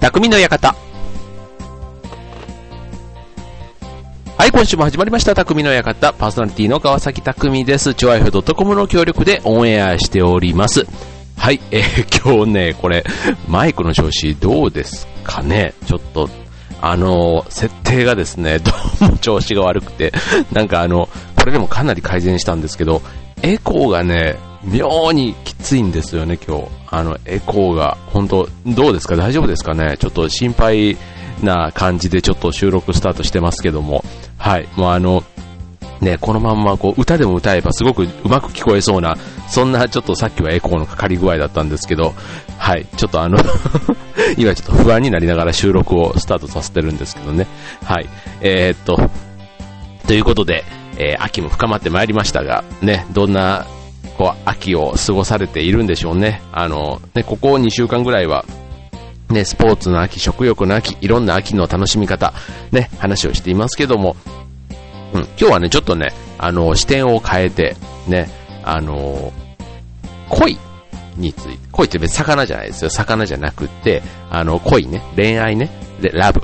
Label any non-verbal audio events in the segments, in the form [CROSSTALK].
匠の館。はい、今週も始まりました。匠の館。パーソナリティの川崎匠です。超愛ド .com の協力でオンエアしております。はい、えー、[LAUGHS] 今日ね、これ、マイクの調子どうですかねちょっと、あの、設定がですね、[LAUGHS] どうも調子が悪くて、なんかあの、これでもかなり改善したんですけど、エコーがね、妙にきついんですよね、今日。あの、エコーが、本当どうですか？大丈夫ですかね？ちょっと心配な感じでちょっと収録スタートしてますけども、はい、もうあの、ね、このまんまこう歌でも歌えばすごくうまく聞こえそうな、そんなちょっとさっきはエコーのかかり具合だったんですけど、はい、ちょっとあの [LAUGHS] 今ちょっと不安になりながら収録をスタートさせてるんですけどね。はい、えー、っと、ということで、えー、秋も深まってまいりましたが、ね、どんなこう、秋を過ごされているんでしょうね。あの、ね、ここ2週間ぐらいは、ね、スポーツの秋、食欲の秋、いろんな秋の楽しみ方、ね、話をしていますけども、うん、今日はね、ちょっとね、あの、視点を変えて、ね、あの、恋について、恋って別に魚じゃないですよ。魚じゃなくて、あの、恋ね、恋愛ね、で、ラブ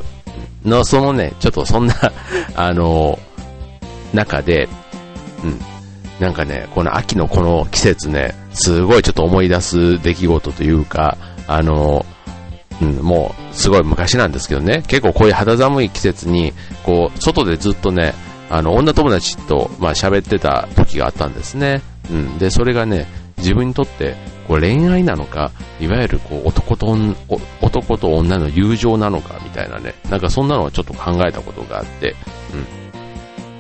の、そのね、ちょっとそんな [LAUGHS] あの、中で、うん、なんかね、この秋のこの季節ね、すごいちょっと思い出す出来事というか、あの、うん、もうすごい昔なんですけどね、結構こういう肌寒い季節に、こう、外でずっとね、あの、女友達と、まあ喋ってた時があったんですね。うん。で、それがね、自分にとって、こう恋愛なのか、いわゆるこう男と男と女の友情なのかみたいなね、なんかそんなのをちょっと考えたことがあって、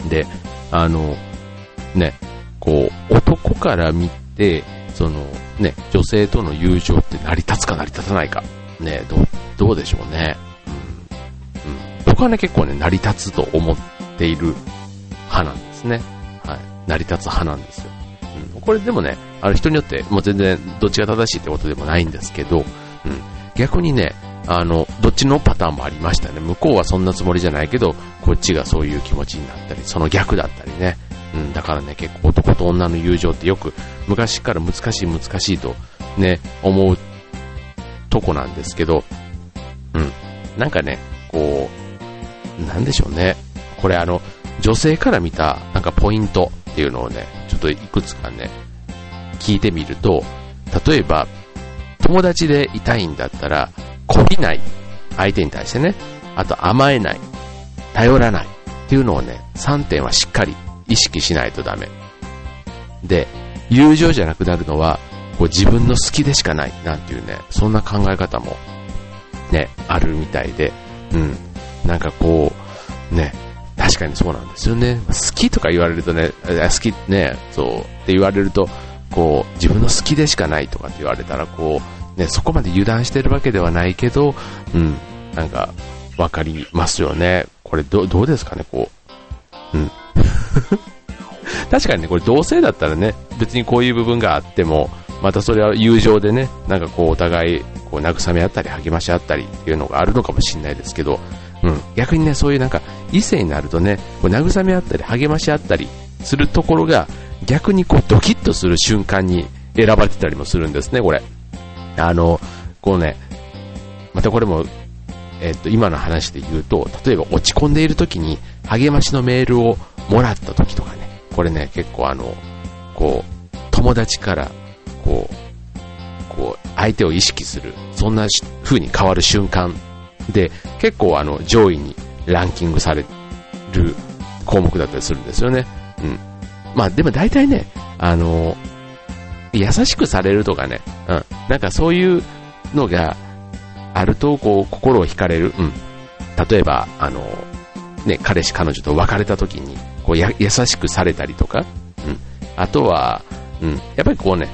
うん。で、あの、ね、こう、男から見て、その、ね、女性との友情って成り立つか成り立たないか。ね、ど、どうでしょうね。うん。うん。僕はね、結構ね、成り立つと思っている派なんですね。はい。成り立つ派なんですよ。うん。これでもね、ある人によって、もう全然どっちが正しいってことでもないんですけど、うん。逆にね、あの、どっちのパターンもありましたね。向こうはそんなつもりじゃないけど、こっちがそういう気持ちになったり、その逆だったりね。うん、だからね、結構男と女の友情ってよく昔から難しい難しいとね、思うとこなんですけど、うん、なんかね、こう、なんでしょうね。これあの、女性から見たなんかポイントっていうのをね、ちょっといくつかね、聞いてみると、例えば、友達でいたいんだったら、こびない。相手に対してね。あと甘えない。頼らない。っていうのをね、3点はしっかり意識しないとダメ。で、友情じゃなくなるのは、こう自分の好きでしかないなんていうね、そんな考え方もね、あるみたいで、うん。なんかこう、ね、確かにそうなんですよね。好きとか言われるとね、好きね、そうって言われると、こう、自分の好きでしかないとかって言われたら、こう、ね、そこまで油断してるわけではないけど、うん、なんか、わかりますよね。これど、どうですかね、こう。うん。[LAUGHS] 確かにね、これ同性だったらね、別にこういう部分があっても、またそれは友情でね、なんかこうお互いこう慰め合ったり励まし合ったりっていうのがあるのかもしれないですけど、うん、逆にね、そういうなんか異性になるとね、こう慰め合ったり励まし合ったりするところが逆にこうドキッとする瞬間に選ばれてたりもするんですね、これ。あの、こうね、またこれも、えっと、今の話で言うと、例えば落ち込んでいる時に励ましのメールをもらった時とかね、これね、結構あの、こう、友達から、こう、こう、相手を意識する、そんな風に変わる瞬間で、結構あの、上位にランキングされる項目だったりするんですよね。うん。まあでも大体ね、あの、優しくされるとかね、うん。なんかそういうのがあると、こう、心を惹かれる。うん。例えば、あの、ね、彼氏彼女と別れた時に、こうや、優しくされたりとか、うん。あとは、うん、やっぱりこうね、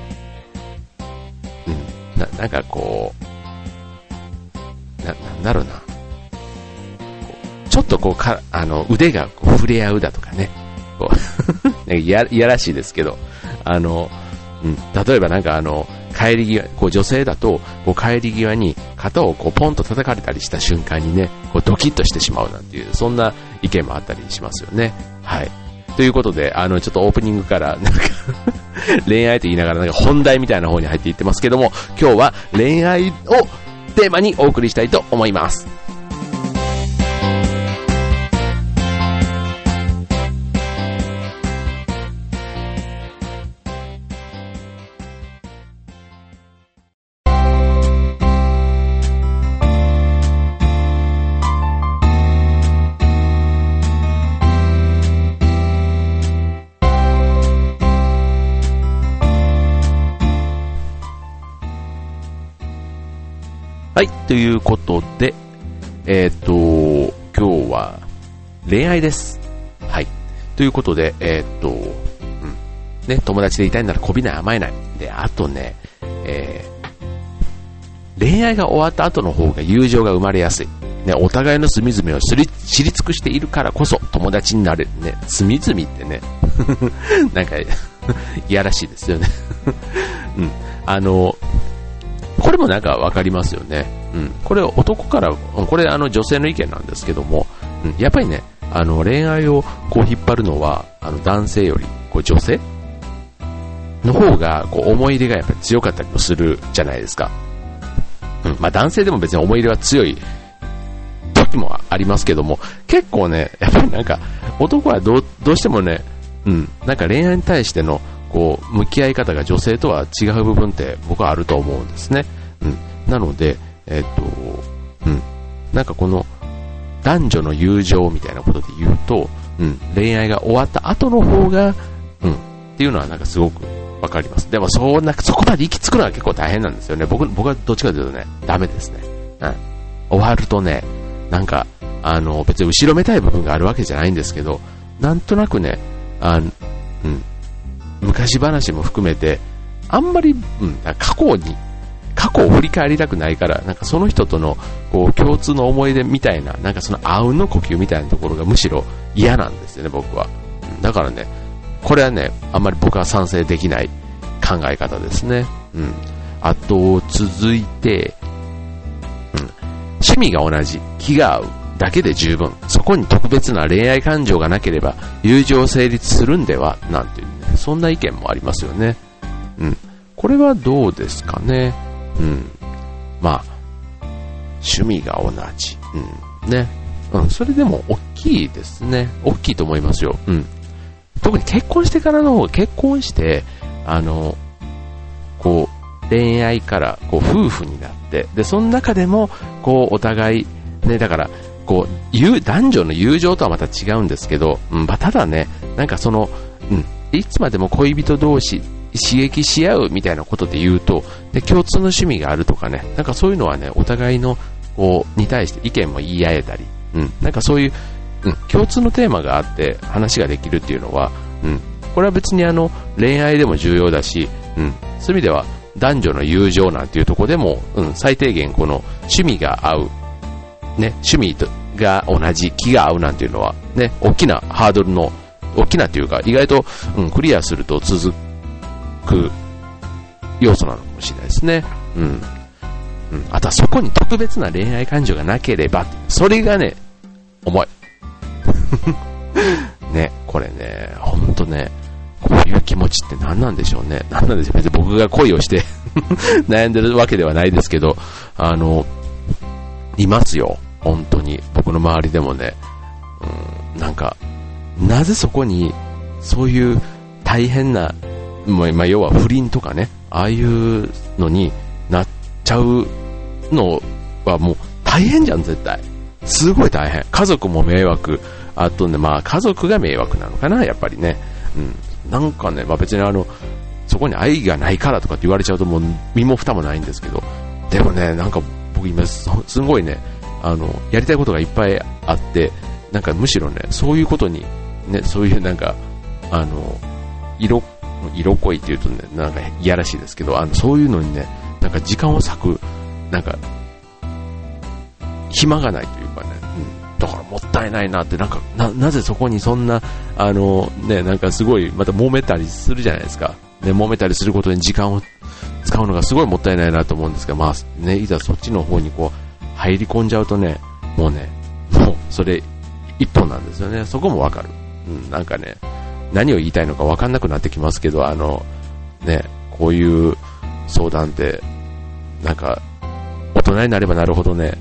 うん、な、なんかこう、な、なんだろうな。ちょっとこうか、あの、腕がこう触れ合うだとかね。こう [LAUGHS] いや、やらしいですけど、あの、うん、例えばなんかあの、帰り際、こう女性だと、こう帰り際に肩をこうポンと叩かれたりした瞬間にね、こうドキッとしてしまうなんていう、そんな意見もあったりしますよね。はい。ということで、あの、ちょっとオープニングから、なんか [LAUGHS] 恋愛と言いながら、なんか本題みたいな方に入っていってますけども、今日は恋愛をテーマにお送りしたいと思います。ということで、えっ、ー、と、今日は恋愛です。はい。ということで、えっ、ー、と、うん。ね、友達でいたいならこびない甘えない。で、あとね、えー、恋愛が終わった後の方が友情が生まれやすい。ね、お互いの隅々を知り知り尽くしているからこそ友達になれるね。隅々ってね、[LAUGHS] なんか、いやらしいですよね。[LAUGHS] うん。あの、これもなんかわかりますよね。うん。これ男から、これあの女性の意見なんですけども、うん、やっぱりね、あの恋愛をこう引っ張るのは、あの男性よりこう女性の方がこう思い入れがやっぱり強かったりもするじゃないですか。うん。まあ男性でも別に思い入れは強い時もありますけども、結構ね、やっぱりなんか男はどうどうしてもね、うん、なんか恋愛に対してのこう、向き合い方が女性とは違う部分って僕はあると思うんですね。うん。なので、えっ、と、うん。なんかこの、男女の友情みたいなことで言うと、うん、恋愛が終わった後の方が、うん、っていうのはなんかすごくわかります。でもそんな、そこまで行き着くのは結構大変なんですよね。僕、僕はどっちかというとね、ダメですね。うん。終わるとね、なんか、あの、別に後ろめたい部分があるわけじゃないんですけど、なんとなくね、あうん、昔話も含めて、あんまり、うん、過去に、過去を振り返りたくないから、なんかその人との、こう、共通の思い出みたいな、なんかそのあうんの呼吸みたいなところがむしろ嫌なんですよね、僕は。だからね、これはね、あんまり僕は賛成できない考え方ですね。うん。あと、続いて、うん。趣味が同じ、気が合うだけで十分。そこに特別な恋愛感情がなければ、友情成立するんでは、なんていうねそんな意見もありますよね。うん。これはどうですかね。うん。まあ、趣味が同じ。うん。ね。うん。それでも大きいですね。大きいと思いますよ。うん。特に結婚してからの方が結婚して、あの、こう、恋愛からこう夫婦になって、で、その中でも、こう、お互い、ね、だから、こう、男女の友情とはまた違うんですけど、うん、まあ、ただね、なんかその、うん、いつまでも恋人同士刺激し合うみたいなことで言うと、で共通の趣味があるとかね、なんかそういうのはね、お互いのこうに対して意見も言い合えたり、うん、なんかそういう、うん、共通のテーマがあって話ができるっていうのは、うん、これは別にあの恋愛でも重要だし、うん、そういう意味では男女の友情なんていうところでも、うん、最低限この趣味が合う、ね、趣味が同じ、気が合うなんていうのは、ね、大きなハードルの大きなというか、意外と、うん、クリアすると続くく要素なのかもしれないですね。うん。うん。あとはそこに特別な恋愛感情がなければ、それがね、重い。[LAUGHS] ね、これね、ほんとね、こういう気持ちって何なんでしょうね。何なんでしょう。別に僕が恋をして [LAUGHS] 悩んでるわけではないですけど、あの、いますよ。本当に。僕の周りでもね、うん、なんか、なぜそこに、そういう大変な、まあ、要は不倫とかね、ああいうのになっちゃうのはもう大変じゃん、絶対。すごい大変。家族も迷惑。あとね、まあ家族が迷惑なのかな、やっぱりね。うん。なんかね、まあ別にあの、そこに愛がないからとかって言われちゃうともう身も蓋もないんですけど、でもね、なんか僕今すごいね、あの、やりたいことがいっぱいあって、なんかむしろね、そういうことにね、そういうなんか、あの、色、色恋っていうとね、なんかいやらしいですけど、あの、そういうのにね、なんか時間を割く、なんか、暇がないというかね、うん、だからもったいないなって、なんか、な、なぜそこにそんな、あの、ね、なんかすごい、また揉めたりするじゃないですか。ね、揉めたりすることに時間を使うのがすごいもったいないなと思うんですけど、まあ、ね、いざそっちの方にこう、入り込んじゃうとね、もうね、もう、それ、一本なんですよね。そこもわかる。うん、なんかね、何を言いたいのか分かんなくなってきますけど、あの、ね、こういう相談って、なんか、大人になればなるほどね、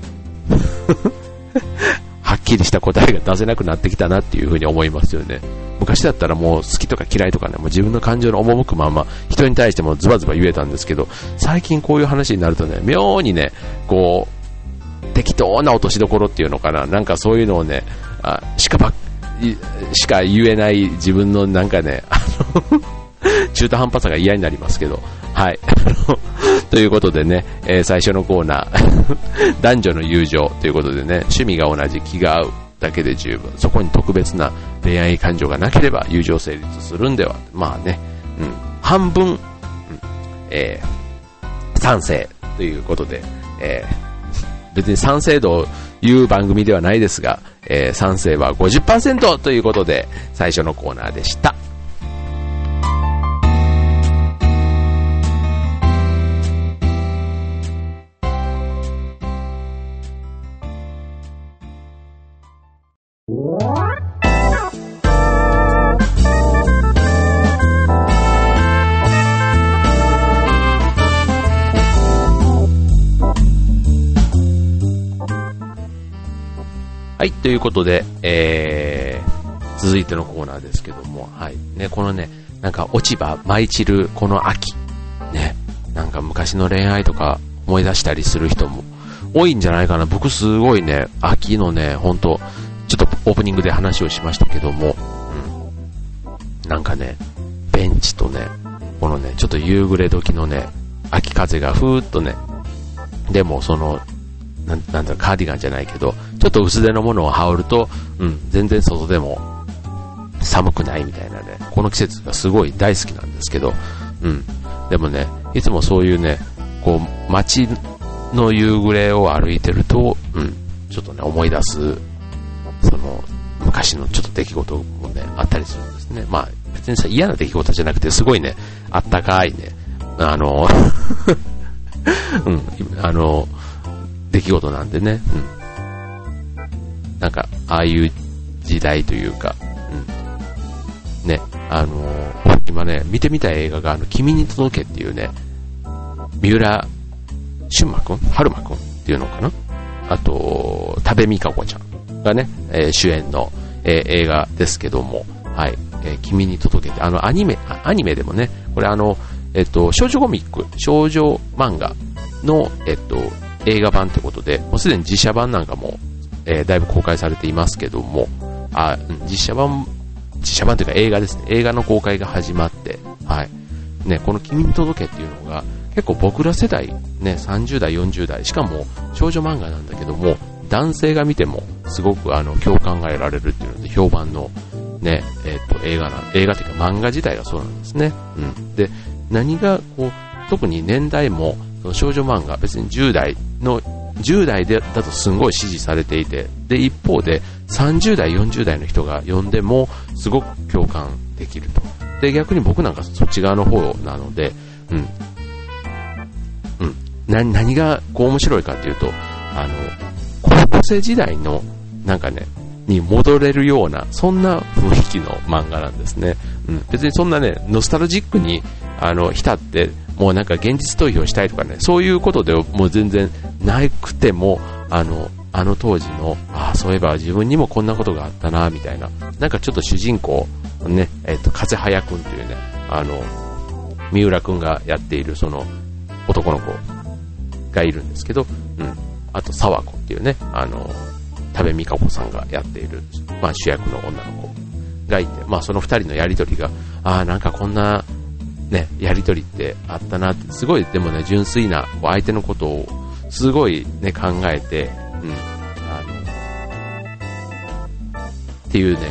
[LAUGHS] はっきりした答えが出せなくなってきたなっていうふうに思いますよね。昔だったらもう好きとか嫌いとかね、もう自分の感情の赴くまま人に対してもズバズバ言えたんですけど、最近こういう話になるとね、妙にね、こう、適当な落としどころっていうのかな、なんかそういうのをね、あしかばしか言えない自分のなんかね、あの [LAUGHS] 中途半端さが嫌になりますけど、はい。[LAUGHS] ということでね、えー、最初のコーナー、[LAUGHS] 男女の友情ということでね、趣味が同じ気が合うだけで十分。そこに特別な恋愛感情がなければ友情成立するんでは。まあね、うん、半分、うん、えー、賛成ということで、えー、別に賛成度を言う番組ではないですが、えー、賛成は50%ということで、最初のコーナーでした。ということで、えー、続いてのコーナーですけども、はい。ね、このね、なんか落ち葉舞い散るこの秋、ね、なんか昔の恋愛とか思い出したりする人も多いんじゃないかな。僕すごいね、秋のね、ほんと、ちょっとオープニングで話をしましたけども、うん。なんかね、ベンチとね、このね、ちょっと夕暮れ時のね、秋風がふーっとね、でもそのなん、なんだろ、カーディガンじゃないけど、ちょっと薄手のものを羽織ると、うん、全然外でも寒くないみたいなね、この季節がすごい大好きなんですけど、うん。でもね、いつもそういうね、こう、街の夕暮れを歩いてると、うん、ちょっとね、思い出す、その、昔のちょっと出来事もね、あったりするんですね。まあ、別にさ、嫌な出来事じゃなくて、すごいね、あったかいね、あの、[LAUGHS] うん、あの、出来事なんでね、うん。なんか、ああいう時代というか、うん。ね、あのー、今ね、見てみたい映画が、あの、君に届けっていうね、三浦俊馬くん？春馬くん？っていうのかな？あと、多部未華子ちゃんがね、えー、主演の、えー、映画ですけども、はい、えー、君に届けて、あの、アニメ、アニメでもね、これあの、えっと、少女コミック、少女漫画の、えっと、映画版ということで、もうすでに実写版なんかも、えー、だいぶ公開されていますけども、あ、実写版、実写版というか映画ですね。映画の公開が始まって、はい。ね、この君に届けっていうのが、結構僕ら世代、ね、30代、40代、しかも少女漫画なんだけども、男性が見てもすごくあの共感が得られるっていうので評判のね、えっ、ー、と映画な、映画というか漫画自体がそうなんですね。うん。で、何がこう、特に年代もその少女漫画、別に10代の、10代でだとすごい支持されていて、で、一方で30代、40代の人が読んでもすごく共感できると。で、逆に僕なんかそっち側の方なので、うん。うん。な、何がこう面白いかっていうと、あの、高校生時代の、なんかね、に戻れるような、そんな雰囲気の漫画なんですね。うん。別にそんなね、ノスタルジックに、あの、浸って、もうなんか現実逃避をしたいとかね、そういうことでもう全然なくても、あの、あの当時の、ああ、そういえば自分にもこんなことがあったな、みたいな。なんかちょっと主人公、ね、えっ、ー、と、風早くんというね、あの、三浦くんがやっているその男の子がいるんですけど、うん。あと、沢子っていうね、あの、多部未華子さんがやっている、まあ主役の女の子がいて、まあその二人のやりとりが、ああ、なんかこんなね、やりとりってあったなって、すごいでもね、純粋なこう相手のことをすごいね、考えて、うん、あの、っていうね、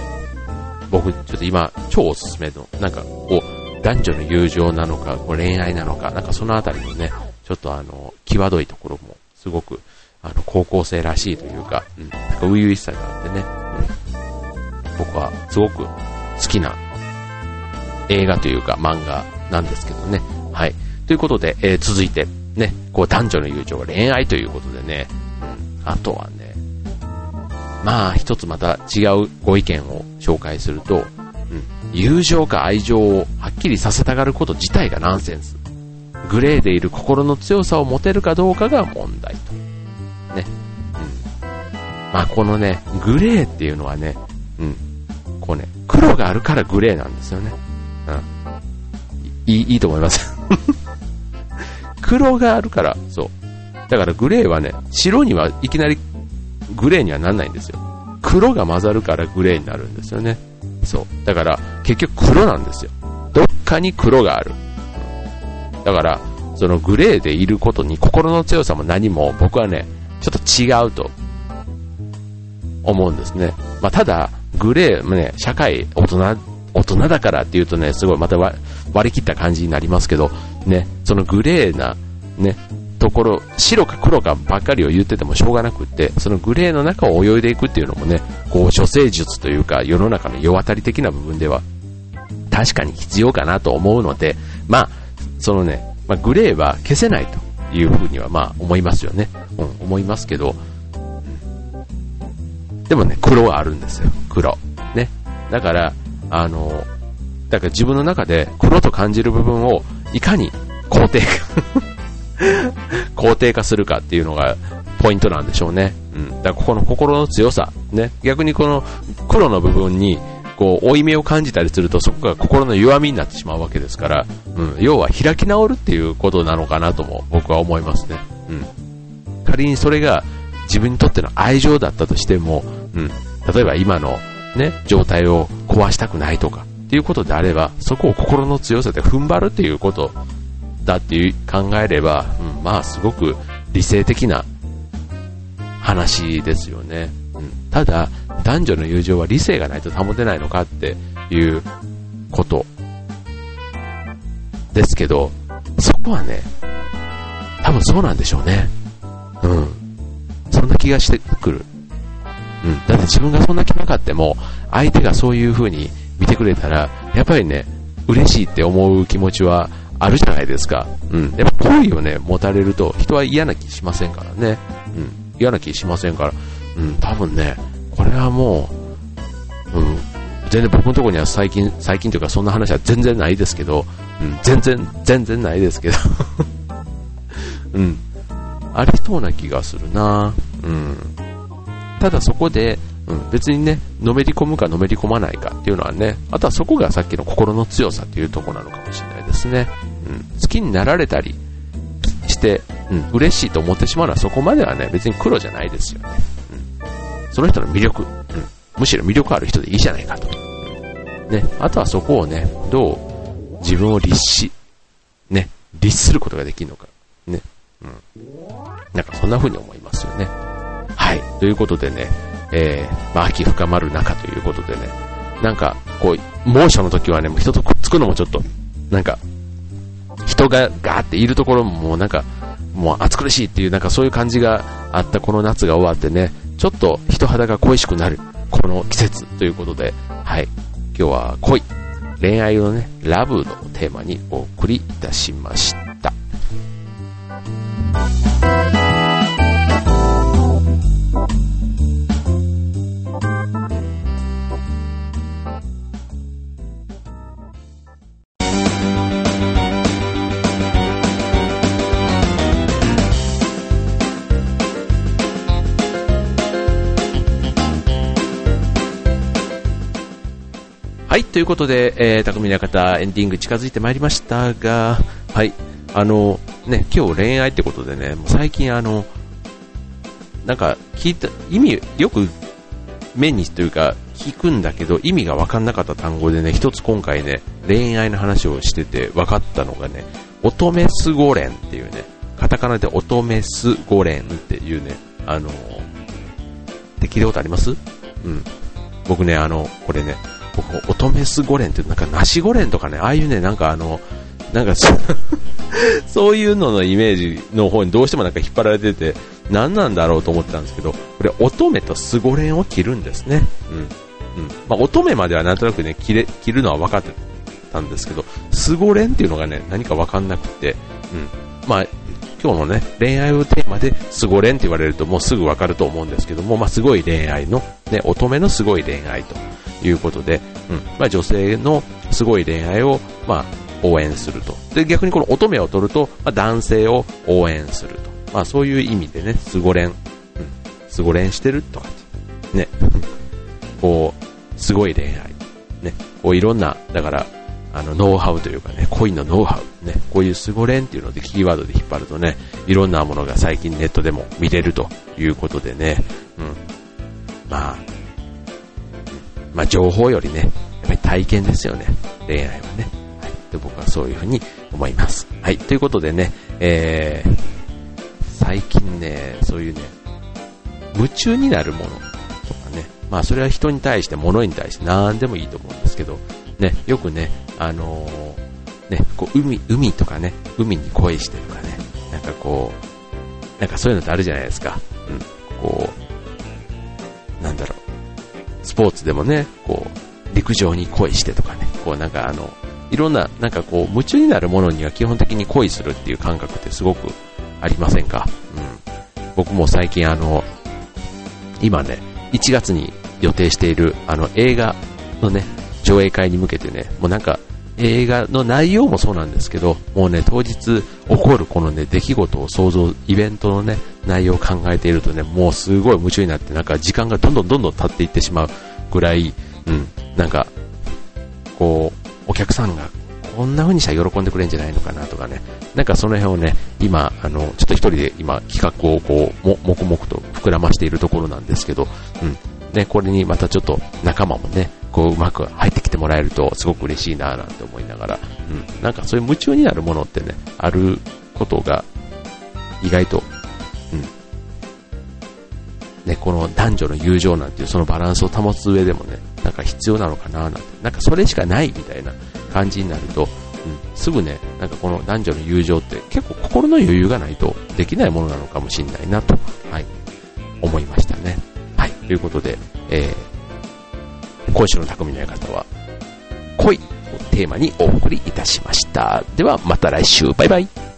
僕ちょっと今超おすすめの、なんかこう、男女の友情なのか、こう恋愛なのか、なんかそのあたりのね、ちょっとあの、際どいところもすごく、あの、高校生らしいというか、うん、なんか初々しさがあってね、うん、僕はすごく好きな映画というか漫画なんですけどね。はい。ということで、えー、続いて、ね、こう男女の友情は、恋愛ということでね、うん、あとはね、まあ一つまた違うご意見を紹介すると、うん、友情か愛情をはっきりさせたがること自体がナンセンス。グレーでいる心の強さを持てるかどうかが問題と。ね。うん。まあこのね、グレーっていうのはね、うん。こうね、黒があるからグレーなんですよね。いい、いいと思います。[LAUGHS] 黒があるから、そう。だからグレーはね、白にはいきなりグレーにはなんないんですよ。黒が混ざるからグレーになるんですよね。そう。だから結局黒なんですよ。どっかに黒がある。だから、そのグレーでいることに心の強さも何も僕はね、ちょっと違うと思うんですね。まあ、ただ、グレーもね、社会、大人、大人だからっていうとね、すごいまた割り切った感じになりますけど、ね、そのグレーな、ね、ところ、白か黒かばっかりを言っててもしょうがなくって、そのグレーの中を泳いでいくっていうのもね、こう、処世術というか、世の中の世渡り的な部分では、確かに必要かなと思うので、まあ、そのね、まあ、グレーは消せないというふうにはまあ思いますよね。うん、思いますけど、でもね、黒はあるんですよ。黒。ね。だから、あの、だから自分の中で黒と感じる部分をいかに肯定 [LAUGHS] 肯定化するかっていうのがポイントなんでしょうね。うん。だからここの心の強さ。ね。逆にこの黒の部分にこう、負い目を感じたりすると、そこが心の弱みになってしまうわけですから、うん、要は開き直るっていうことなのかなとも僕は思いますね。うん。仮にそれが自分にとっての愛情だったとしても、うん、例えば今のね、状態を壊したくないとか、っていうことであれば、そこを心の強さで踏ん張るっていうことだっていう考えれば、うん、まあすごく理性的な話ですよね。うん、ただ、男女の友情は理性がないと保てないのかっていうことですけど、そこはね、多分そうなんでしょうね。うん。そんな気がしてくる。うん。だって自分がそんな気なかっても、相手がそういう風にてくれたら、やっぱりね、嬉しいって思う気持ちはあるじゃないですか。うん。やっぱ好意をね、持たれると人は嫌な気しませんからね。うん。嫌な気しませんから。うん、多分ね、これはもう、うん、全然僕のところには最近、最近というかそんな話は全然ないですけど、うん、全然、全然ないですけど [LAUGHS] うん、ありそうな気がするなうん。ただそこで、うん、別にね、のめり込むかのめり込まないかっていうのはね、あとはそこがさっきの心の強さっていうとこなのかもしれないですね。うん、好きになられたりして、うん、嬉しいと思ってしまうのはそこまではね、別に黒じゃないですよね。うんその人の魅力、うん、むしろ魅力ある人でいいじゃないかと。ね、あとはそこをね、どう自分を律し、ね、律することができるのか。ね。うん。なんかそんな風に思いますよね。はい。ということでね、えー、まあ、秋深まる中ということでね、なんか、こう、猛暑の時はね、人とくっつくのもちょっと、なんか、人がガーっているところももうなんか、もう暑苦しいっていう、なんかそういう感じがあったこの夏が終わってね、ちょっと人肌が恋しくなる、この季節ということで、はい。今日は恋、恋愛のね、ラブのテーマにお送りいたしました。はい、ということで、えー、匠の方、エンディング近づいてまいりましたが、はい、あの、ね、今日恋愛ってことでね、もう最近あの、なんか聞いた、意味、よく目にというか聞くんだけど、意味が分かんなかった単語でね、一つ今回ね、恋愛の話をしてて分かったのがね、乙女スゴレンっていうね、カタカナで乙女スゴレンっていうね、あの、って聞いたことあります？うん。僕ね、あの、これね、僕、乙女スゴレンって、なんか、ナシゴレンとかね、ああいうね、なんかあの、なんか [LAUGHS] そ、ういうののイメージの方にどうしてもなんか引っ張られてて、何なんだろうと思ってたんですけど、これ、乙女とスゴレンを切るんですね。うん。うん。まあ、乙女まではなんとなくね、切れ、切るのは分かってたんですけど、スゴレンっていうのがね、何か分かんなくて、うん。まあ、今日のね、恋愛をテーマで、すご恋って言われるともうすぐわかると思うんですけども、まあ、すごい恋愛の、ね、乙女のすごい恋愛ということで、うん、まあ、女性のすごい恋愛を、まあ、応援すると。で、逆にこの乙女を取ると、まあ、男性を応援すると。まあそういう意味でね、すごれん、うん、すごれんしてるとか、ね、[LAUGHS] こう、すごい恋愛、ね、こういろんな、だから、あの、ノウハウというかね、恋のノウハウ、ね、こういうすごれんっていうのでキーワードで引っ張るとね、いろんなものが最近ネットでも見れるということでね、うん。まあ、まあ情報よりね、やっぱり体験ですよね、恋愛はね。はい。で、僕はそういうふうに思います。はい。ということでね、えー、最近ね、そういうね、夢中になるものとかね、まあそれは人に対して、物に対して何でもいいと思うんですけど、ね、よくね、あのー、ね、こう海、海とかね、海に恋してとかね、なんかこう、なんかそういうのってあるじゃないですか。うん、こう、ポーツでもね、こう、陸上に恋してとかね、こうなんかあの、いろんな、なんかこう、夢中になるものには基本的に恋するっていう感覚ってすごくありませんか？うん。僕も最近あの、今ね、1月に予定しているあの映画のね、上映会に向けてね、もうなんか映画の内容もそうなんですけど、もうね、当日起こるこのね、出来事を想像、イベントのね、内容を考えているとね、もうすごい夢中になって、なんか時間がどんどんどんどん経っていってしまうぐらい、うん、なんか、こう、お客さんがこんな風にしたら喜んでくれるんじゃないのかなとかね、なんかその辺をね、今、あの、ちょっと一人で今企画をこう、も、黙々と膨らましているところなんですけど、うん、ね、これにまたちょっと仲間もね、こううまく入ってきてもらえるとすごく嬉しいななんて思いながら、うん、なんかそういう夢中になるものってね、あることが意外と、ね、この男女の友情なんていうそのバランスを保つ上でもね、なんか必要なのかななんて、なんかそれしかないみたいな感じになると、うん、すぐね、なんかこの男女の友情って結構心の余裕がないとできないものなのかもしれないなと、はい、思いましたね。はい、ということで、えー、今週の匠の館は、恋をテーマにお送りいたしました。ではまた来週、バイバイ。